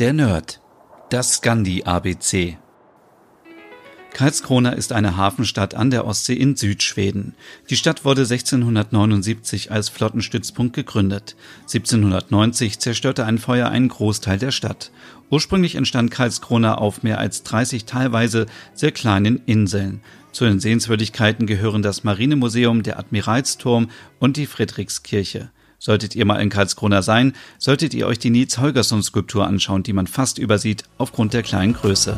Der Nerd. Das Scandi ABC. Karlskrona ist eine Hafenstadt an der Ostsee in Südschweden. Die Stadt wurde 1679 als Flottenstützpunkt gegründet. 1790 zerstörte ein Feuer einen Großteil der Stadt. Ursprünglich entstand Karlskrona auf mehr als 30 teilweise sehr kleinen Inseln. Zu den Sehenswürdigkeiten gehören das Marinemuseum, der Admiralsturm und die Friedrichskirche. Solltet ihr mal in Karlskrona sein, solltet ihr euch die Nietz Holgersson Skulptur anschauen, die man fast übersieht aufgrund der kleinen Größe.